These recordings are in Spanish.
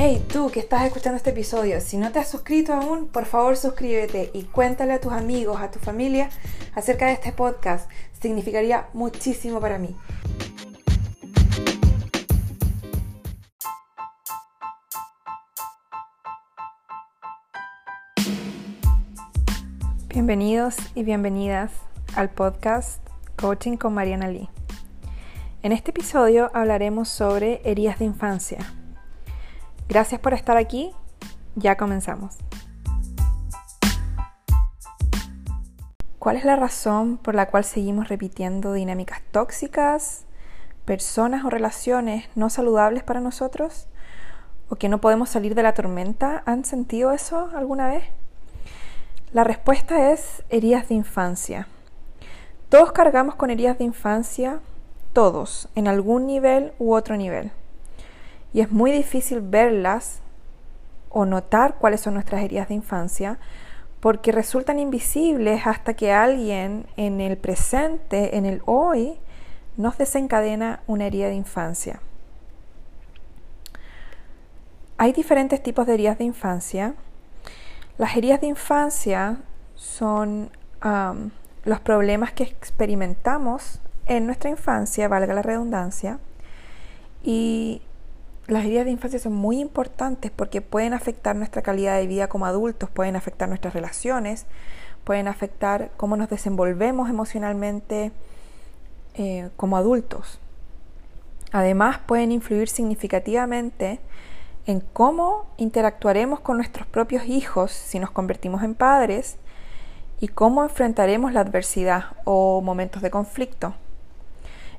Hey, tú que estás escuchando este episodio, si no te has suscrito aún, por favor suscríbete y cuéntale a tus amigos, a tu familia acerca de este podcast. Significaría muchísimo para mí. Bienvenidos y bienvenidas al podcast Coaching con Mariana Lee. En este episodio hablaremos sobre heridas de infancia Gracias por estar aquí. Ya comenzamos. ¿Cuál es la razón por la cual seguimos repitiendo dinámicas tóxicas, personas o relaciones no saludables para nosotros? ¿O que no podemos salir de la tormenta? ¿Han sentido eso alguna vez? La respuesta es heridas de infancia. Todos cargamos con heridas de infancia, todos, en algún nivel u otro nivel y es muy difícil verlas o notar cuáles son nuestras heridas de infancia porque resultan invisibles hasta que alguien en el presente, en el hoy, nos desencadena una herida de infancia. Hay diferentes tipos de heridas de infancia. Las heridas de infancia son los problemas que experimentamos en nuestra infancia, valga la redundancia, y las heridas de infancia son muy importantes porque pueden afectar nuestra calidad de vida como adultos, pueden afectar nuestras relaciones, pueden afectar cómo nos desenvolvemos emocionalmente eh, como adultos. Además, pueden influir significativamente en cómo interactuaremos con nuestros propios hijos si nos convertimos en padres y cómo enfrentaremos la adversidad o momentos de conflicto.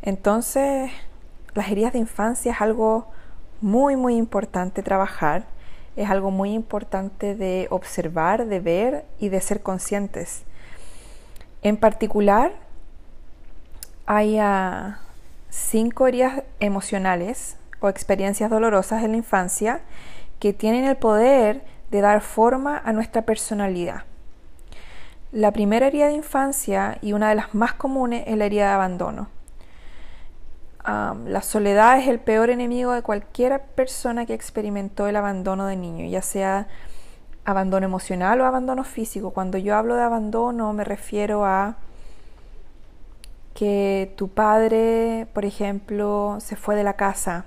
Entonces, las heridas de infancia es algo muy, muy importante trabajar. Es algo muy importante de observar, de ver y de ser conscientes. En particular, hay ah, cinco heridas emocionales o experiencias dolorosas en la infancia que tienen el poder de dar forma a nuestra personalidad. La primera herida de infancia y una de las más comunes es la herida de abandono la soledad es el peor enemigo de cualquier persona que experimentó el abandono de niño, ya sea abandono emocional o abandono físico. Cuando yo hablo de abandono me refiero a que tu padre, por ejemplo, se fue de la casa,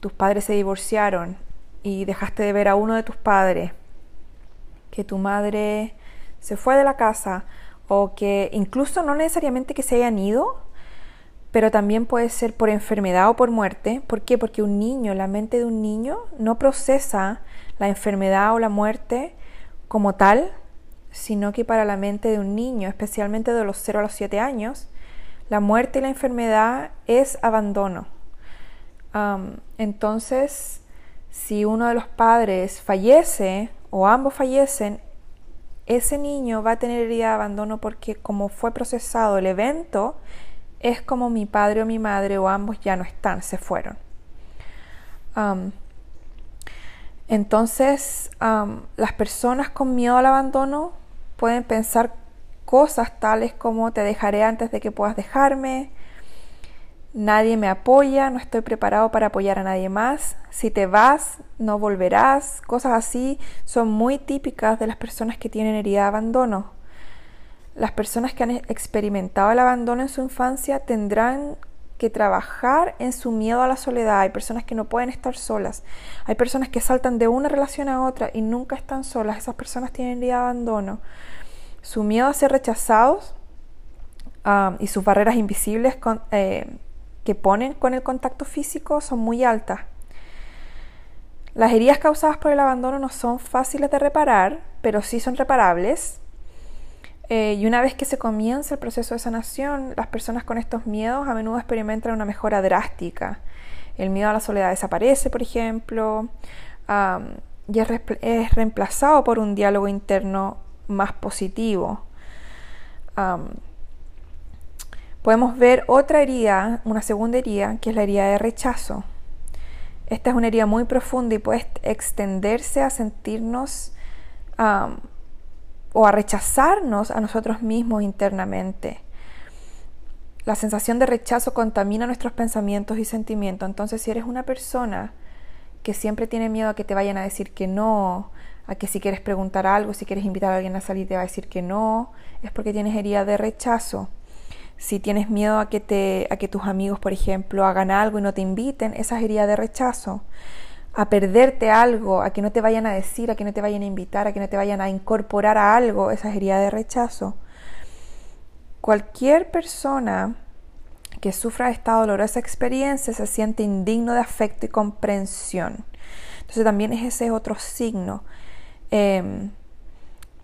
tus padres se divorciaron y dejaste de ver a uno de tus padres, que tu madre se fue de la casa o que incluso no necesariamente que se hayan ido, pero también puede ser por enfermedad o por muerte. ¿Por qué? Porque un niño, la mente de un niño no procesa la enfermedad o la muerte como tal, sino que para la mente de un niño, especialmente de los 0 a los 7 años, la muerte y la enfermedad es abandono. entonces, si uno de los padres fallece o ambos fallecen, ese niño va a tener herida de abandono porque como fue procesado el evento, es como mi padre o mi madre o ambos ya no están, se fueron. entonces, las personas con miedo al abandono pueden pensar cosas tales como te dejaré antes de que puedas dejarme, nadie me apoya, no estoy preparado para apoyar a nadie más, si te vas, no volverás, cosas así son muy típicas de las personas que tienen herida de abandono las personas que han experimentado el abandono en su infancia tendrán que trabajar en su miedo a la soledad. Hay personas que no pueden estar solas. Hay personas que saltan de una relación a otra y nunca están solas. Esas personas tienen día de abandono. Su miedo a ser rechazados um, y sus barreras invisibles eh, que ponen con el contacto físico son muy altas. Las heridas causadas por el abandono no son fáciles de reparar, pero sí son reparables eh, y una vez que se comienza el proceso de sanación, las personas con estos miedos a menudo experimentan una mejora drástica. El miedo a la soledad desaparece, por ejemplo, y es, reemplazado por un diálogo interno más positivo. podemos ver otra herida, una segunda herida, que es la herida de rechazo. Esta es una herida muy profunda y puede extenderse a sentirnos o a rechazarnos a nosotros mismos internamente. La sensación de rechazo contamina nuestros pensamientos y sentimientos. Entonces, si eres una persona que siempre tiene miedo a que te vayan a decir que no, a que si quieres preguntar algo, si quieres invitar a alguien a salir te va a decir que no, es porque tienes herida de rechazo. Si tienes miedo a que, te, a que tus amigos, por ejemplo, hagan algo y no te inviten, esa es herida de rechazo. A perderte algo, a que no te vayan a decir, a que no te vayan a invitar, a que no te vayan a incorporar a algo, esa es herida de rechazo. Cualquier persona que sufra esta dolorosa experiencia se siente indigno de afecto y comprensión. Entonces también es ese otro signo. Eh,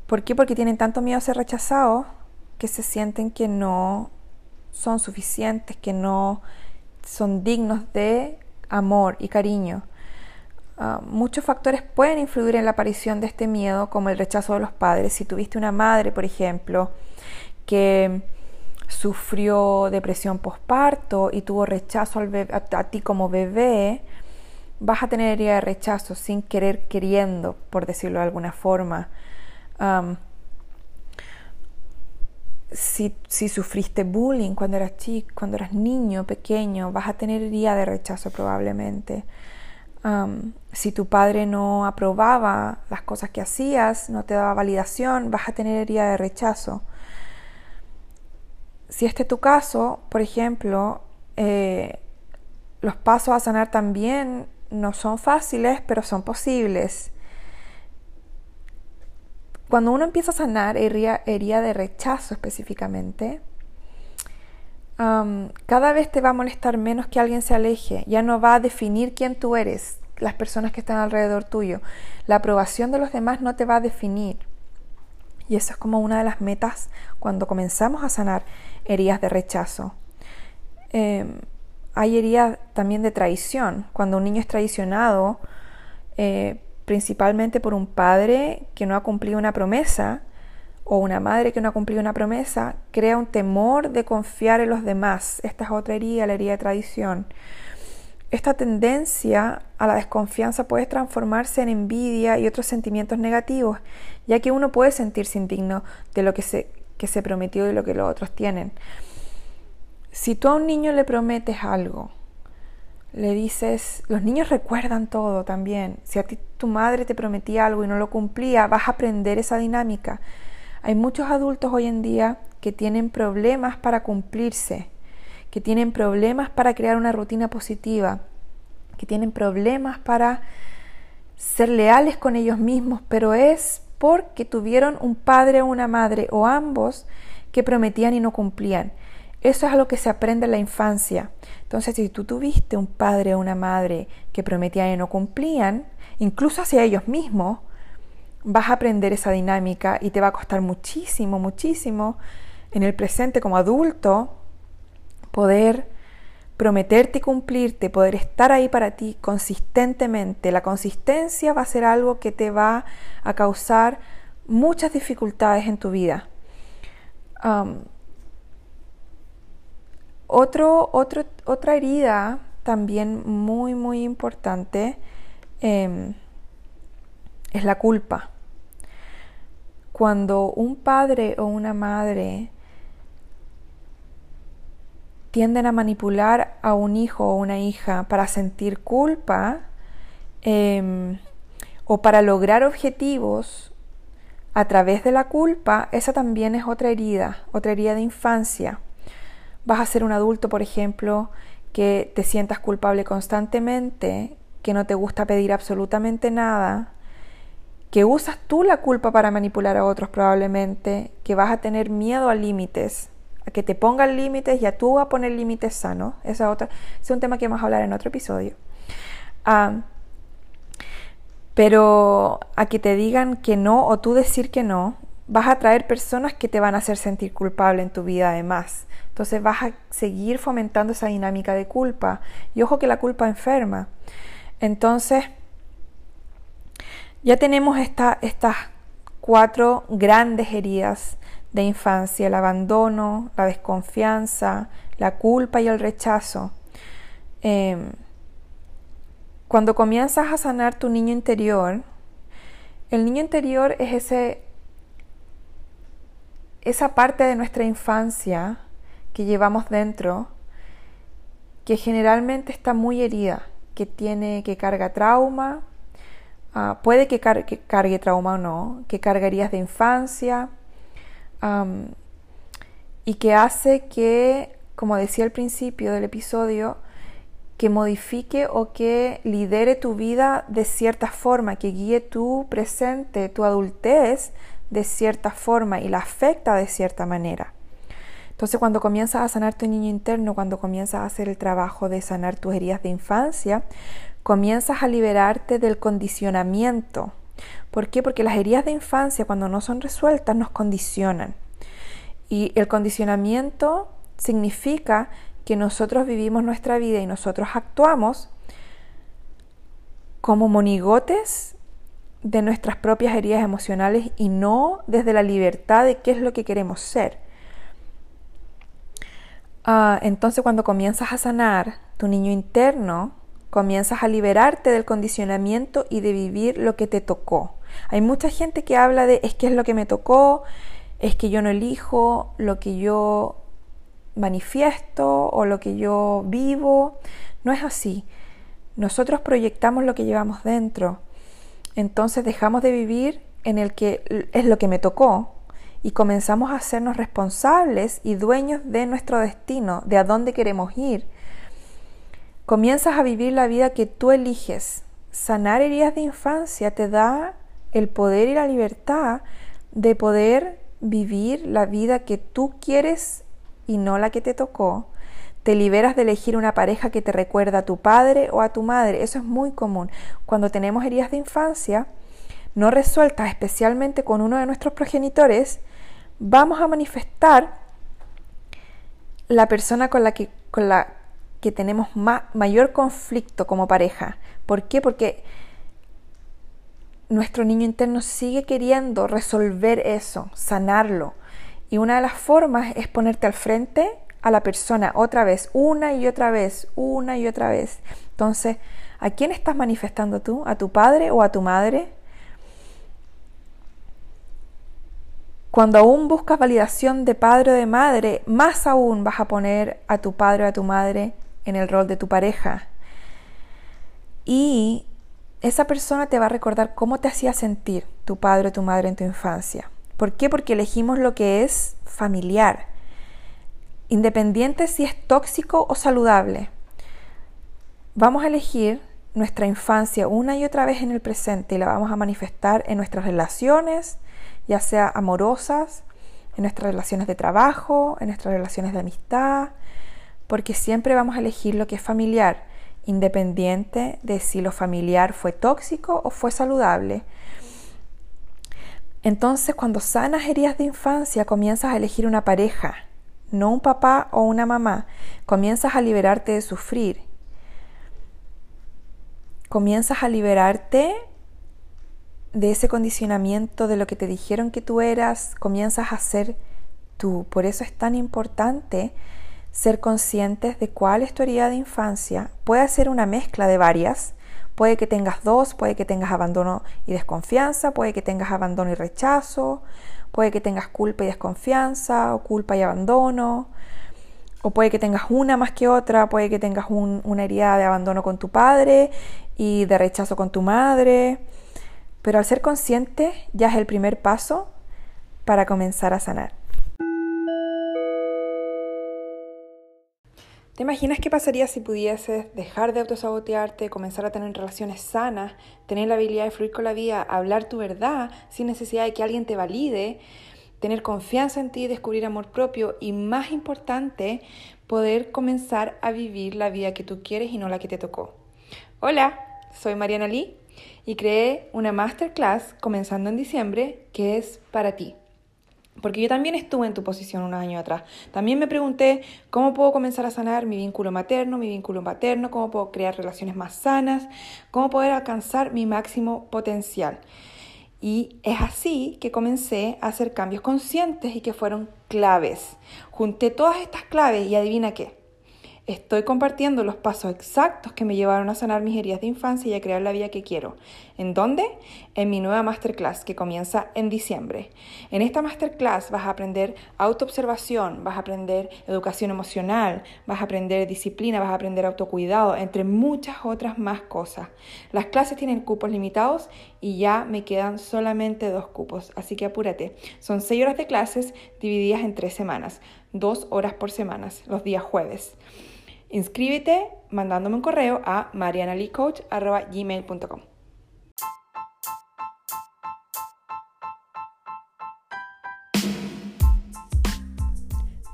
¿Por qué? Porque tienen tanto miedo a ser rechazados que se sienten que no son suficientes, que no son dignos de amor y cariño. Uh, muchos factores pueden influir en la aparición de este miedo, como el rechazo de los padres. Si tuviste una madre, por ejemplo, que sufrió depresión postparto y tuvo rechazo al a, a, ti como bebé, vas a tener herida de rechazo sin querer queriendo, por decirlo de alguna forma. Si, si, sufriste bullying cuando eras chico, cuando eras niño, pequeño, vas a tener herida de rechazo probablemente. Si tu padre no aprobaba las cosas que hacías, no te daba validación, vas a tener herida de rechazo. Si este es tu caso, por ejemplo, eh, los pasos a sanar también no son fáciles, pero son posibles. Cuando uno empieza a sanar herida, de rechazo específicamente, cada vez te va a molestar menos que alguien se aleje, ya no va a definir quién tú eres, las personas que están alrededor tuyo. La aprobación de los demás no te va a definir. Y eso es como una de las metas cuando comenzamos a sanar heridas de rechazo. Eh, hay heridas también de traición. Cuando un niño es traicionado, eh, principalmente por un padre que no ha cumplido una promesa o una madre que no ha cumplido una promesa, crea un temor de confiar en los demás. Esta es otra herida, la herida de traición. Esta tendencia a la desconfianza puede transformarse en envidia y otros sentimientos negativos, ya que uno puede sentirse indigno de lo que se, que se prometió y lo que los otros tienen. Si tú a un niño le prometes algo, le dices, los niños recuerdan todo también. Si a ti tu madre te prometía algo y no lo cumplía, vas a aprender esa dinámica. Hay muchos adultos hoy en día que tienen problemas para cumplirse, que tienen problemas para crear una rutina positiva, que tienen problemas para ser leales con ellos mismos, pero es porque tuvieron un padre o una madre o ambos que prometían y no cumplían. Eso es algo que se aprende en la infancia. Entonces, si tú tuviste un padre o una madre que prometían y no cumplían, incluso hacia ellos mismos, vas a aprender esa dinámica y te va a costar muchísimo, muchísimo en el presente como adulto poder prometerte y cumplirte, poder estar ahí para ti consistentemente. La consistencia va a ser algo que te va a causar muchas dificultades en tu vida. Um, otro, otra herida también muy, muy importante em, es la culpa. Cuando un padre o una madre tienden a manipular a un hijo o una hija para sentir culpa em, o para lograr objetivos a través de la culpa, esa también es otra herida, otra herida de infancia. Vas a ser un adulto, por ejemplo, que te sientas culpable constantemente, que no te gusta pedir absolutamente nada, que usas tú la culpa para manipular a otros probablemente, que vas a tener miedo a límites, a que te pongan límites y a tú a poner límites sanos. Esa otra, es un tema que vamos a hablar en otro episodio. Ah, pero a que te digan que no o tú decir que no, vas a traer personas que te van a hacer sentir culpable en tu vida además. Entonces vas a seguir fomentando esa dinámica de culpa. Y ojo que la culpa enferma. Entonces, ya tenemos estas cuatro grandes heridas de infancia, el abandono, la desconfianza, la culpa y el rechazo. Em, cuando comienzas a sanar tu niño interior, el niño interior es ese, esa parte de nuestra infancia que llevamos dentro, que generalmente está muy herida, que tiene, que carga trauma, ah, puede que, cargue trauma o no, que carga heridas de infancia y que hace que, como decía al principio del episodio, que modifique o que lidere tu vida de cierta forma, que guíe tu presente, tu adultez de cierta forma y la afecta de cierta manera. Entonces cuando comienzas a sanar tu niño interno, cuando comienzas a hacer el trabajo de sanar tus heridas de infancia, comienzas a liberarte del condicionamiento. ¿Por qué? Porque las heridas de infancia cuando no son resueltas nos condicionan. Y el condicionamiento significa que nosotros vivimos nuestra vida y nosotros actuamos como monigotes de nuestras propias heridas emocionales y no desde la libertad de qué es lo que queremos ser. Ah, entonces cuando comienzas a sanar tu niño interno, comienzas a liberarte del condicionamiento y de vivir lo que te tocó. Hay mucha gente que habla de es que es lo que me tocó, es que yo no elijo lo que yo manifiesto o lo que yo vivo. No es así. Nosotros proyectamos lo que llevamos dentro. Entonces dejamos de vivir en el que es lo que me tocó y comenzamos a hacernos responsables y dueños de nuestro destino, de a dónde queremos ir. Comienzas a vivir la vida que tú eliges. Sanar heridas de infancia te da el poder y la libertad de poder vivir la vida que tú quieres y no la que te tocó. Te liberas de elegir una pareja que te recuerda a tu padre o a tu madre. Eso es muy común. Cuando tenemos heridas de infancia no resueltas, especialmente con uno de nuestros progenitores, vamos a manifestar la persona con la que, con la que tenemos mayor conflicto como pareja. ¿Por qué? Porque nuestro niño interno sigue queriendo resolver eso, sanarlo. Y una de las formas es ponerte al frente a la persona otra vez, una y otra vez, una y otra vez. Entonces, ¿a quién estás manifestando tú? ¿A tu padre o a tu madre? Cuando aún buscas validación de padre o de madre, más aún vas a poner a tu padre o a tu madre en el rol de tu pareja. Y esa persona te va a recordar cómo te hacía sentir tu padre o tu madre en tu infancia. ¿Por qué? Porque elegimos lo que es familiar, independiente si es tóxico o saludable. Vamos a elegir nuestra infancia una y otra vez en el presente y la vamos a manifestar en nuestras relaciones, ya sea amorosas, en nuestras relaciones de trabajo, en nuestras relaciones de amistad, porque siempre vamos a elegir lo que es familiar, independiente de si lo familiar fue tóxico o fue saludable. Entonces, cuando sanas heridas de infancia, comienzas a elegir una pareja, no un papá o una mamá. Comienzas a liberarte de sufrir. Comienzas a liberarte de ese condicionamiento de lo que te dijeron que tú eras, comienzas a ser tú. Por eso es tan importante ser conscientes de cuál es tu herida de infancia. Puede ser una mezcla de varias. Puede que tengas dos, puede que tengas abandono y desconfianza, puede que tengas abandono y rechazo, puede que tengas culpa y desconfianza, o culpa y abandono, o puede que tengas una más que otra, puede que tengas una herida de abandono con tu padre y de rechazo con tu madre pero al ser consciente ya es el primer paso para comenzar a sanar. ¿Te imaginas qué pasaría si pudieses dejar de autosabotearte, comenzar a tener relaciones sanas, tener la habilidad de fluir con la vida, hablar tu verdad sin necesidad de que alguien te valide, tener confianza en ti, descubrir amor propio y más importante, poder comenzar a vivir la vida que tú quieres y no la que te tocó? Hola, soy Mariana Lee y creé una masterclass comenzando en diciembre que es para ti. Porque yo también estuve en tu posición unos años atrás. También me pregunté cómo puedo comenzar a sanar mi vínculo materno, mi vínculo paterno, cómo puedo crear relaciones más sanas, cómo poder alcanzar mi máximo potencial. Y es así que comencé a hacer cambios conscientes y que fueron claves. Junté todas estas claves y adivina qué. Estoy compartiendo los pasos exactos que me llevaron a sanar mis heridas de infancia y a crear la vida que quiero. ¿En dónde? En mi nueva masterclass que comienza en diciembre. En esta masterclass vas a aprender autoobservación, vas a aprender educación emocional, vas a aprender disciplina, vas a aprender autocuidado, entre muchas otras más cosas. Las clases tienen cupos limitados y ya me quedan solamente dos cupos, así que apúrate. Son seis horas de clases divididas en tres semanas, dos horas por semana, los días jueves. Inscríbete mandándome un correo a marianalicoach.gmail.com.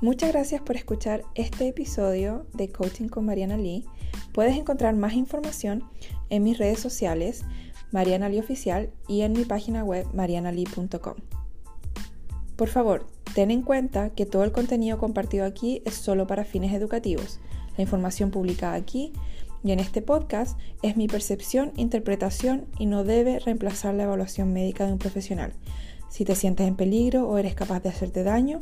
Muchas gracias por escuchar este episodio de Coaching con Mariana Lee. Puedes encontrar más información en mis redes sociales, Mariana Lee Oficial, y en mi página web, marianalee.com. Por favor, ten en cuenta que todo el contenido compartido aquí es solo para fines educativos. La información publicada aquí y en este podcast es mi percepción, interpretación y no debe reemplazar la evaluación médica de un profesional. Si te sientes en peligro o eres capaz de hacerte daño,